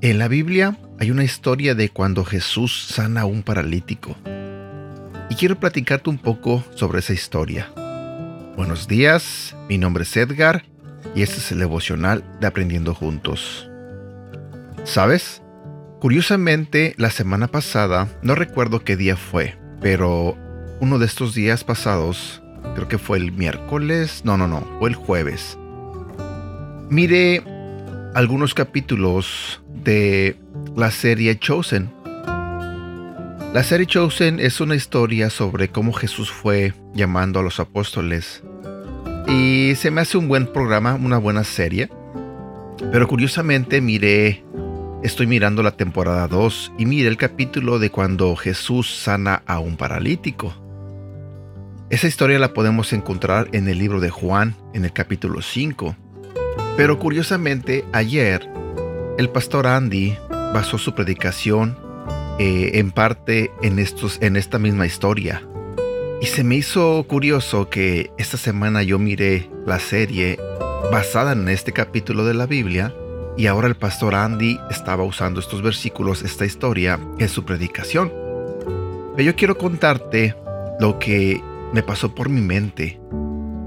En la Biblia hay una historia de cuando Jesús sana a un paralítico. Y quiero platicarte un poco sobre esa historia. Buenos días, mi nombre es Edgar y este es el devocional de Aprendiendo Juntos. ¿Sabes? Curiosamente, la semana pasada, no recuerdo qué día fue, pero uno de estos días pasados, creo que fue el miércoles, no, no, no, fue el jueves. Mire algunos capítulos de la serie Chosen. La serie Chosen es una historia sobre cómo Jesús fue llamando a los apóstoles. Y se me hace un buen programa, una buena serie. Pero curiosamente miré, estoy mirando la temporada 2 y miré el capítulo de cuando Jesús sana a un paralítico. Esa historia la podemos encontrar en el libro de Juan, en el capítulo 5. Pero curiosamente, ayer el pastor Andy basó su predicación eh, en parte en, en esta misma historia. Y se me hizo curioso que esta semana yo miré la serie basada en este capítulo de la Biblia y ahora el pastor Andy estaba usando estos versículos, esta historia, en su predicación. Pero yo quiero contarte lo que me pasó por mi mente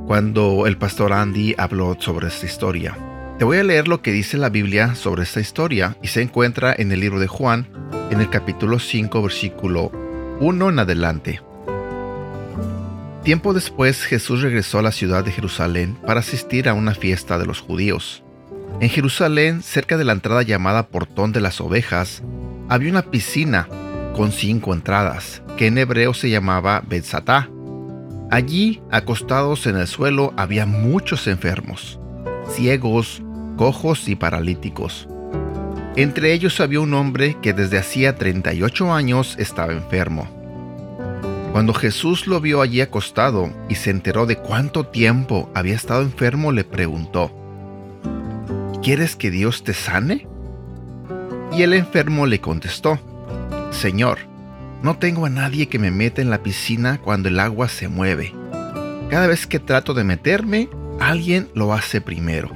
cuando el pastor Andy habló sobre esta historia. Te voy a leer lo que dice la Biblia sobre esta historia y se encuentra en el libro de Juan, en el capítulo 5, versículo 1 en adelante. Tiempo después Jesús regresó a la ciudad de Jerusalén para asistir a una fiesta de los judíos. En Jerusalén, cerca de la entrada llamada Portón de las Ovejas, había una piscina con cinco entradas, que en hebreo se llamaba Betzatá. Allí, acostados en el suelo, había muchos enfermos, ciegos, cojos y paralíticos. Entre ellos había un hombre que desde hacía 38 años estaba enfermo. Cuando Jesús lo vio allí acostado y se enteró de cuánto tiempo había estado enfermo, le preguntó, ¿Quieres que Dios te sane? Y el enfermo le contestó, Señor, no tengo a nadie que me meta en la piscina cuando el agua se mueve. Cada vez que trato de meterme, alguien lo hace primero.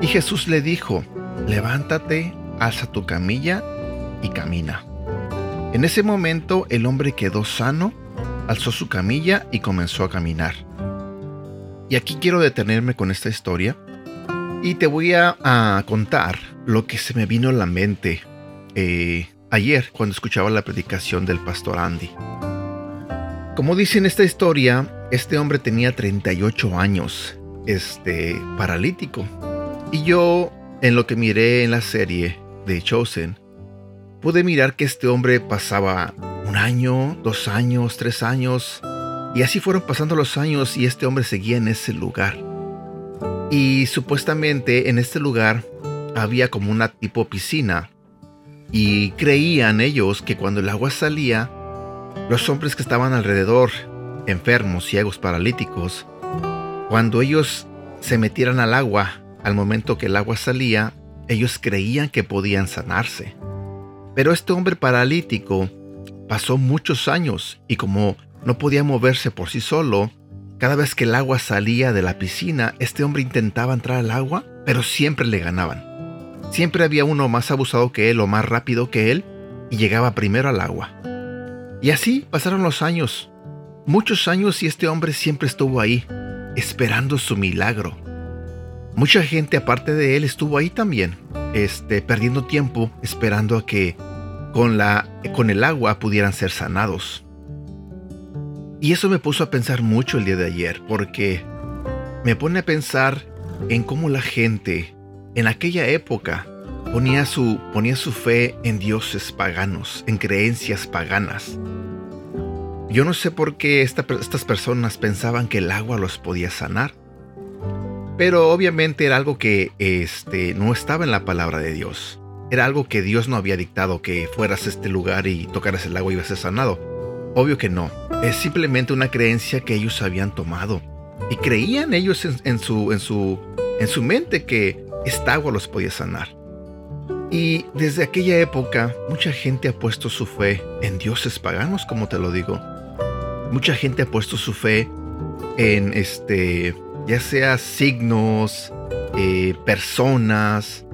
Y Jesús le dijo, levántate, alza tu camilla y camina. En ese momento el hombre quedó sano, alzó su camilla y comenzó a caminar. Y aquí quiero detenerme con esta historia y te voy a, contar lo que se me vino a la mente eh, ayer cuando escuchaba la predicación del pastor Andy. Como dice en esta historia, este hombre tenía 38 años, este paralítico, y yo, en lo que miré en la serie de Chosen, pude mirar que este hombre pasaba un año, dos años, tres años, y así fueron pasando los años y este hombre seguía en ese lugar. Y supuestamente en este lugar había como una tipo piscina, y creían ellos que cuando el agua salía, los hombres que estaban alrededor, enfermos, ciegos, paralíticos, cuando ellos se metieran al agua, al momento que el agua salía, ellos creían que podían sanarse. Pero este hombre paralítico pasó muchos años y como no podía moverse por sí solo, cada vez que el agua salía de la piscina, este hombre intentaba entrar al agua, pero siempre le ganaban. Siempre había uno más abusado que él o más rápido que él y llegaba primero al agua. Y así pasaron los años, muchos años y este hombre siempre estuvo ahí, esperando su milagro. Mucha gente aparte de él estuvo ahí también, este, perdiendo tiempo esperando a que con, la, con el agua pudieran ser sanados. Y eso me puso a pensar mucho el día de ayer, porque me pone a pensar en cómo la gente en aquella época ponía su, ponía su fe en dioses paganos, en creencias paganas. Yo no sé por qué estas personas pensaban que el agua los podía sanar. Pero obviamente era algo que este, no estaba en la palabra de Dios. Era algo que Dios no había dictado que fueras a este lugar y tocaras el agua y ibas sanado. Obvio que no. Es simplemente una creencia que ellos habían tomado. Y creían ellos en, su, en, su, en su mente que esta agua los podía sanar. Y desde aquella época, mucha gente ha puesto su fe en dioses paganos, como te lo digo. Mucha gente ha puesto su fe en este, ya sea signos, eh, personas,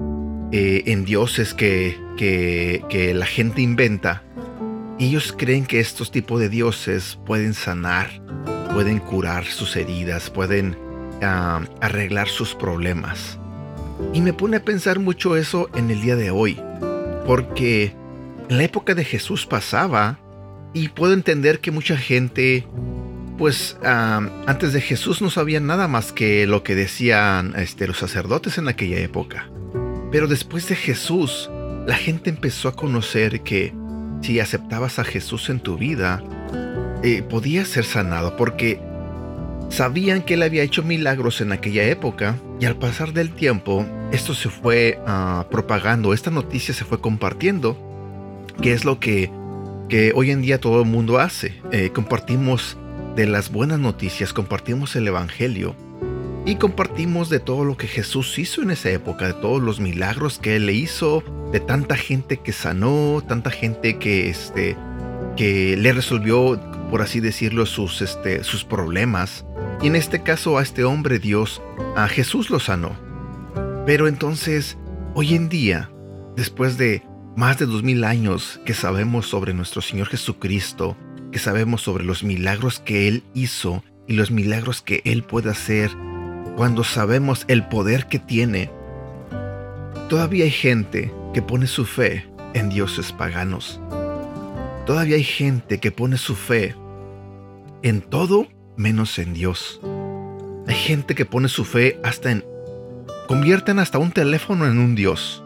eh, en dioses que, que, la gente inventa. Ellos creen que estos tipos de dioses pueden sanar, pueden curar sus heridas, pueden ah, arreglar sus problemas. Y me pone a pensar mucho eso en el día de hoy, porque en la época de Jesús pasaba y puedo entender que mucha gente, pues antes de Jesús no sabían nada más que lo que decían este, los sacerdotes en aquella época. Pero después de Jesús, la gente empezó a conocer que si aceptabas a Jesús en tu vida, eh, podías ser sanado porque Sabían que él había hecho milagros en aquella época y al pasar del tiempo esto se fue ah, propagando, esta noticia se fue compartiendo, que es lo que, que hoy en día todo el mundo hace. Eh, compartimos de las buenas noticias, compartimos el Evangelio y compartimos de todo lo que Jesús hizo en esa época, de todos los milagros que él le hizo, de tanta gente que sanó, tanta gente que, este, que le resolvió, por así decirlo, sus, este, sus problemas. Y en este caso a este hombre Dios, a Jesús lo sanó. Pero entonces, hoy en día, después de más de dos mil años que sabemos sobre nuestro Señor Jesucristo, que sabemos sobre los milagros que Él hizo y los milagros que Él puede hacer, cuando sabemos el poder que tiene, todavía hay gente que pone su fe en dioses paganos. Todavía hay gente que pone su fe en todo menos en Dios. Hay gente que pone su fe hasta en... convierten hasta un teléfono en un Dios,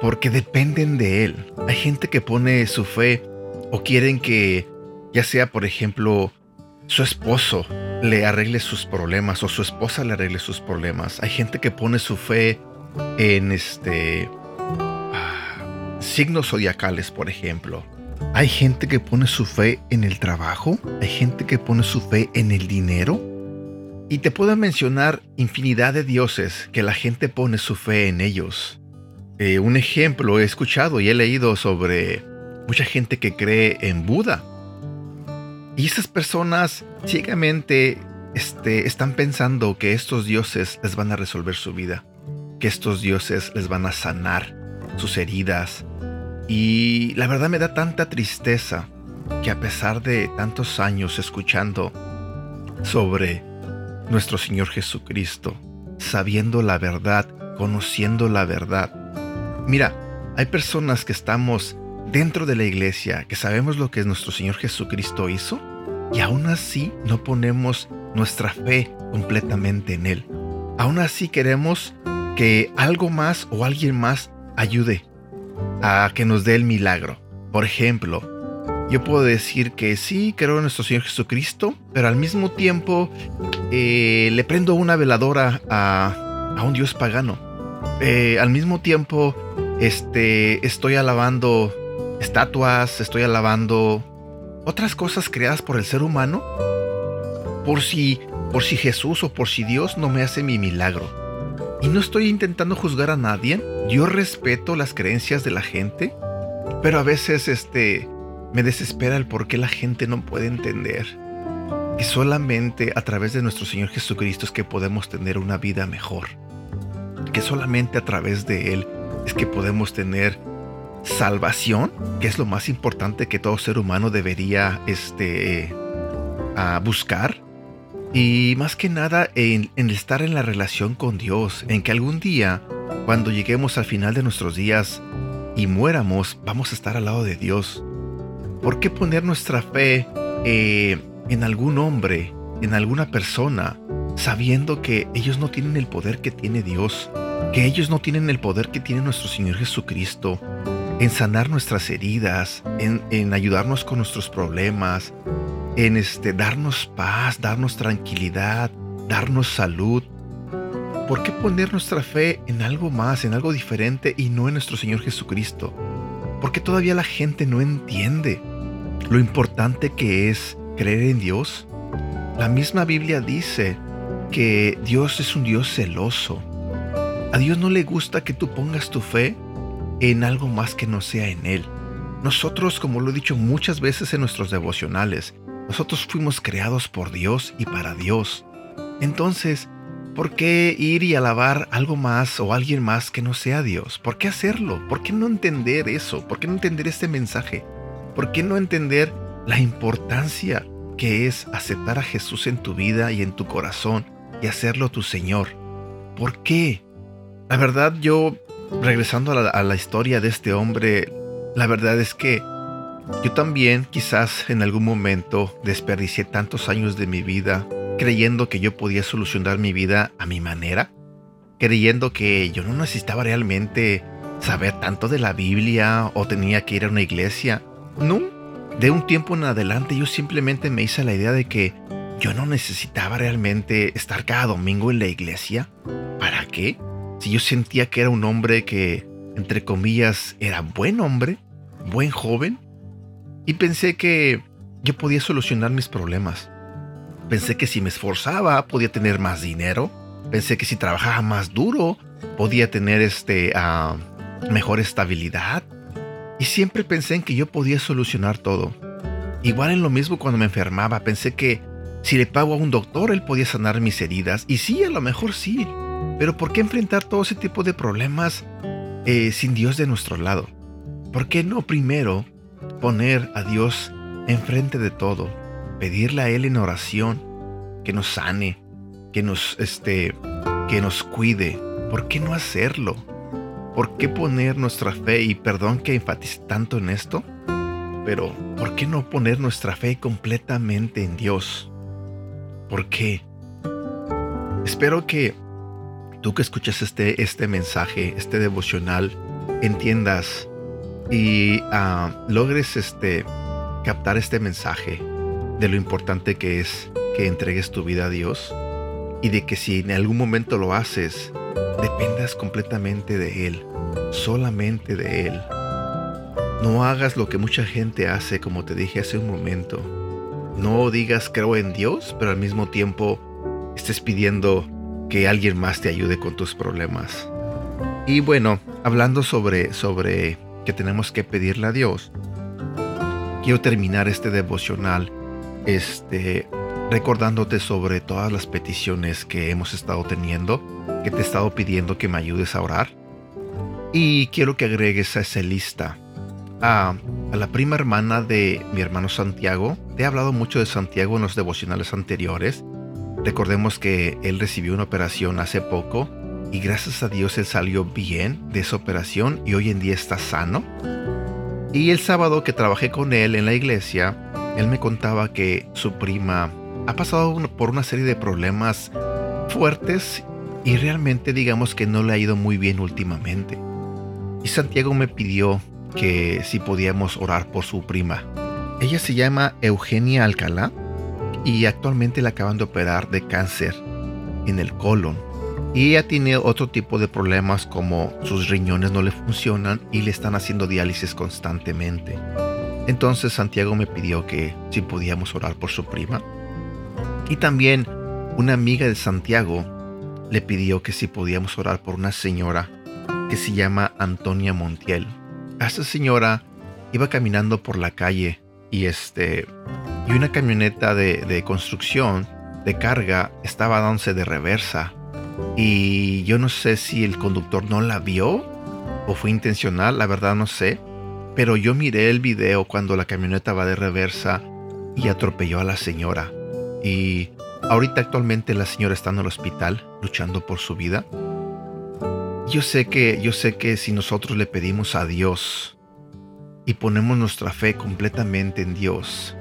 porque dependen de Él. Hay gente que pone su fe o quieren que, ya sea por ejemplo, su esposo le arregle sus problemas o su esposa le arregle sus problemas. Hay gente que pone su fe en este ah, signos zodiacales, por ejemplo. Hay gente que pone su fe en el trabajo, hay gente que pone su fe en el dinero. Y te puedo mencionar infinidad de dioses que la gente pone su fe en ellos. Eh, un ejemplo he escuchado y he leído sobre mucha gente que cree en Buda. Y esas personas ciegamente este, están pensando que estos dioses les van a resolver su vida, que estos dioses les van a sanar sus heridas, y la verdad me da tanta tristeza que a pesar de tantos años escuchando sobre nuestro Señor Jesucristo, sabiendo la verdad, conociendo la verdad, mira, hay personas que estamos dentro de la iglesia, que sabemos lo que nuestro Señor Jesucristo hizo, y aún así no ponemos nuestra fe completamente en Él. Aún así queremos que algo más o alguien más ayude a que nos dé el milagro. Por ejemplo, yo puedo decir que sí, creo en nuestro Señor Jesucristo, pero al mismo tiempo eh, le prendo una veladora a, un Dios pagano. Eh, al mismo tiempo, este, estoy alabando estatuas, estoy alabando otras cosas creadas por el ser humano, por si, por si Jesús o por si Dios no me hace mi milagro. Y no estoy intentando juzgar a nadie. Yo respeto las creencias de la gente. Pero a veces este me desespera el por qué la gente no puede entender que solamente a través de nuestro Señor Jesucristo es que podemos tener una vida mejor. Que solamente a través de Él es que podemos tener salvación, que es lo más importante que todo ser humano debería este, buscar y más que nada en, estar en la relación con Dios, en que algún día, cuando lleguemos al final de nuestros días y muéramos, vamos a estar al lado de Dios. ¿Por qué poner nuestra fe eh, en algún hombre, en alguna persona, sabiendo que ellos no tienen el poder que tiene Dios, que ellos no tienen el poder que tiene nuestro Señor Jesucristo, en sanar nuestras heridas, en, ayudarnos con nuestros problemas, en este, darnos paz, darnos tranquilidad, darnos salud. ¿Por qué poner nuestra fe en algo más, en algo diferente y no en nuestro Señor Jesucristo? Porque todavía la gente no entiende lo importante que es creer en Dios. La misma Biblia dice que Dios es un Dios celoso. A Dios no le gusta que tú pongas tu fe en algo más que no sea en Él. Nosotros, como lo he dicho muchas veces en nuestros devocionales, nosotros fuimos creados por Dios y para Dios. Entonces, ¿por qué ir y alabar algo más o alguien más que no sea Dios? ¿Por qué hacerlo? ¿Por qué no entender eso? ¿Por qué no entender este mensaje? ¿Por qué no entender la importancia que es aceptar a Jesús en tu vida y en tu corazón y hacerlo tu Señor? ¿Por qué? La verdad, yo, regresando a la, historia de este hombre, la verdad es que yo también quizás en algún momento desperdicié tantos años de mi vida creyendo que yo podía solucionar mi vida a mi manera, creyendo que yo no necesitaba realmente saber tanto de la Biblia o tenía que ir a una iglesia. No, de un tiempo en adelante yo simplemente me hice la idea de que yo no necesitaba realmente estar cada domingo en la iglesia. ¿Para qué? Si yo sentía que era un hombre que, entre comillas, era buen hombre, buen joven, y pensé que yo podía solucionar mis problemas. Pensé que si me esforzaba podía tener más dinero. Pensé que si trabajaba más duro podía tener este, ah, mejor estabilidad. Y siempre pensé en que yo podía solucionar todo. Igual en lo mismo cuando me enfermaba, pensé que si le pago a un doctor él podía sanar mis heridas. Y sí, a lo mejor sí. Pero ¿por qué enfrentar todo ese tipo de problemas eh, sin Dios de nuestro lado? ¿Por qué no primero poner a Dios enfrente de todo pedirle a Él en oración que nos sane, que nos, este, que nos cuide. ¿Por qué no hacerlo? ¿Por qué poner nuestra fe? Y perdón que enfatice tanto en esto, pero ¿por qué no poner nuestra fe completamente en Dios? ¿Por qué? Espero que tú que escuchas este, este mensaje, este devocional, entiendas y ah, logres este, captar este mensaje de lo importante que es que entregues tu vida a Dios y de que si en algún momento lo haces, dependas completamente de Él, solamente de Él. No hagas lo que mucha gente hace, como te dije hace un momento. No digas creo en Dios, pero al mismo tiempo estés pidiendo que alguien más te ayude con tus problemas. Y bueno, hablando sobre, sobre que tenemos que pedirle a Dios, quiero terminar este devocional este, recordándote sobre todas las peticiones que hemos estado teniendo, que te he estado pidiendo que me ayudes a orar. Y quiero que agregues a esa lista a, a, la prima hermana de mi hermano Santiago. Te he hablado mucho de Santiago en los devocionales anteriores. Recordemos que él recibió una operación hace poco y gracias a Dios él salió bien de esa operación y hoy en día está sano. Y el sábado que trabajé con él en la iglesia, él me contaba que su prima ha pasado por una serie de problemas fuertes y realmente digamos que no le ha ido muy bien últimamente. Y Santiago me pidió que si podíamos orar por su prima. Ella se llama Eugenia Alcalá y actualmente la acaban de operar de cáncer en el colon. Y ella tiene otro tipo de problemas como sus riñones no le funcionan y le están haciendo diálisis constantemente. Entonces Santiago me pidió que si podíamos orar por su prima. Y también una amiga de Santiago le pidió que si podíamos orar por una señora que se llama Antonia Montiel. Esa señora iba caminando por la calle y este y una camioneta de, construcción de carga estaba dándose de reversa y yo no sé si el conductor no la vio o fue intencional, la verdad no sé, pero yo miré el video cuando la camioneta va de reversa y atropelló a la señora. Y ahorita actualmente la señora está en el hospital luchando por su vida. Yo sé que yo sé que si nosotros le pedimos a Dios y ponemos nuestra fe completamente en Dios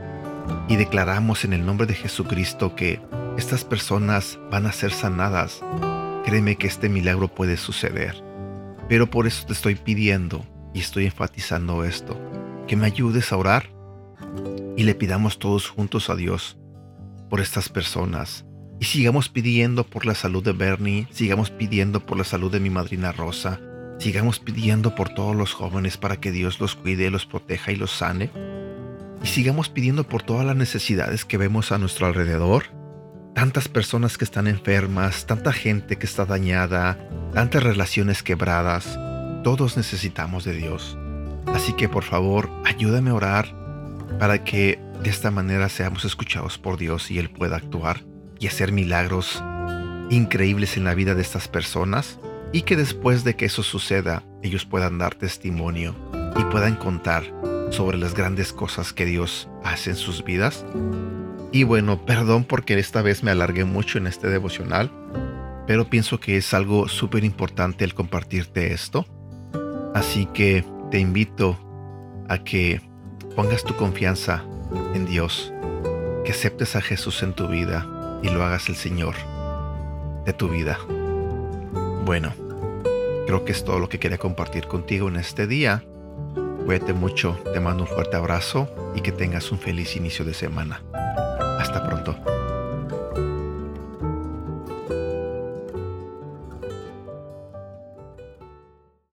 y declaramos en el nombre de Jesucristo que estas personas van a ser sanadas, créeme que este milagro puede suceder. Pero por eso te estoy pidiendo y estoy enfatizando esto, que me ayudes a orar y le pidamos todos juntos a Dios por estas personas. Y sigamos pidiendo por la salud de Bernie, sigamos pidiendo por la salud de mi madrina Rosa, sigamos pidiendo por todos los jóvenes para que Dios los cuide, los proteja y los sane. Y sigamos pidiendo por todas las necesidades que vemos a nuestro alrededor. Tantas personas que están enfermas, tanta gente que está dañada, tantas relaciones quebradas. todos necesitamos de Dios. Así que por favor, ayúdame a orar para que de esta manera seamos escuchados por Dios y Él pueda actuar y hacer milagros increíbles en la vida de estas personas y que después de que eso suceda ellos puedan dar testimonio y puedan contar sobre las grandes cosas que Dios hace en sus vidas. Y bueno, perdón porque esta vez me alargué mucho en este devocional, pero pienso que es algo súper importante el compartirte esto. Así que te invito a que pongas tu confianza en Dios, que aceptes a Jesús en tu vida y lo hagas el Señor de tu vida. Bueno, creo que es todo lo que quería compartir contigo en este día. Cuídate mucho, te mando un fuerte abrazo y que tengas un feliz inicio de semana.